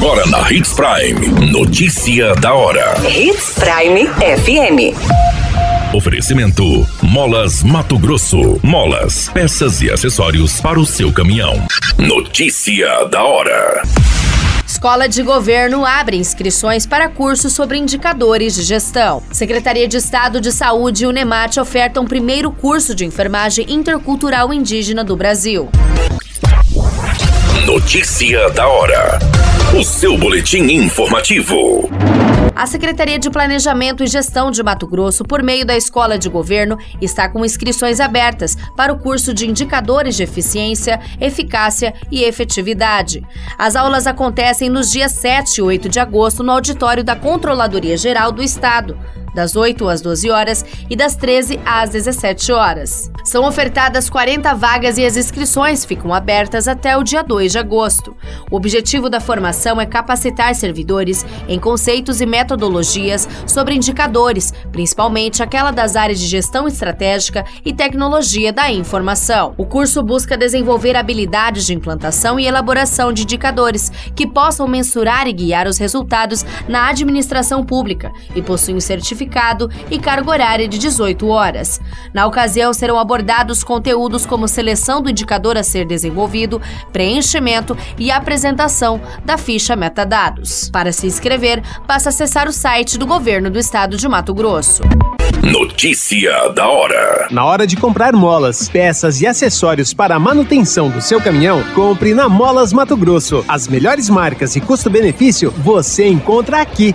Agora na Hits Prime. Notícia da hora. Hits Prime FM. Oferecimento: Molas Mato Grosso. Molas, peças e acessórios para o seu caminhão. Notícia da hora. Escola de Governo abre inscrições para cursos sobre indicadores de gestão. Secretaria de Estado de Saúde e o NEMAT ofertam primeiro curso de enfermagem intercultural indígena do Brasil. Notícia da hora. O seu boletim informativo. A Secretaria de Planejamento e Gestão de Mato Grosso, por meio da Escola de Governo, está com inscrições abertas para o curso de Indicadores de Eficiência, Eficácia e Efetividade. As aulas acontecem nos dias 7 e 8 de agosto no auditório da Controladoria Geral do Estado das 8 às 12 horas e das 13 às 17 horas. São ofertadas 40 vagas e as inscrições ficam abertas até o dia 2 de agosto. O objetivo da formação é capacitar servidores em conceitos e metodologias sobre indicadores, principalmente aquela das áreas de gestão estratégica e tecnologia da informação. O curso busca desenvolver habilidades de implantação e elaboração de indicadores que possam mensurar e guiar os resultados na administração pública e possui um certificado certificado e carga horária de 18 horas. Na ocasião, serão abordados conteúdos como seleção do indicador a ser desenvolvido, preenchimento e apresentação da ficha metadados. Para se inscrever, basta acessar o site do governo do estado de Mato Grosso. Notícia da hora. Na hora de comprar molas, peças e acessórios para a manutenção do seu caminhão, compre na Molas Mato Grosso. As melhores marcas e custo-benefício você encontra aqui.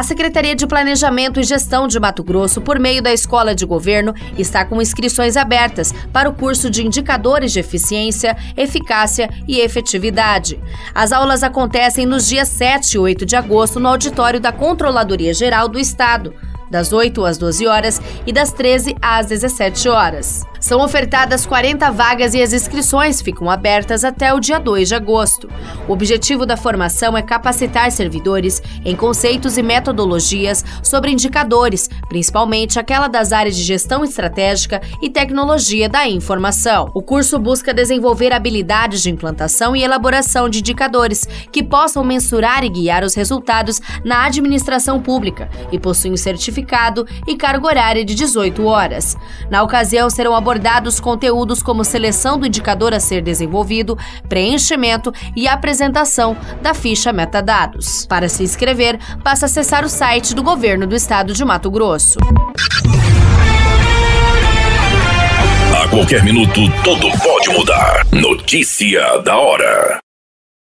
A Secretaria de Planejamento e Gestão de Mato Grosso, por meio da Escola de Governo, está com inscrições abertas para o curso de Indicadores de Eficiência, Eficácia e Efetividade. As aulas acontecem nos dias 7 e 8 de agosto no auditório da Controladoria Geral do Estado das 8 às 12 horas e das 13 às 17 horas. São ofertadas 40 vagas e as inscrições ficam abertas até o dia 2 de agosto. O objetivo da formação é capacitar servidores em conceitos e metodologias sobre indicadores, principalmente aquela das áreas de gestão estratégica e tecnologia da informação. O curso busca desenvolver habilidades de implantação e elaboração de indicadores que possam mensurar e guiar os resultados na administração pública e possui um certificado e carga horária de 18 horas. Na ocasião, serão abordados conteúdos como seleção do indicador a ser desenvolvido, preenchimento e apresentação da ficha metadados. Para se inscrever, basta acessar o site do governo do estado de Mato Grosso. A qualquer minuto, tudo pode mudar. Notícia da hora.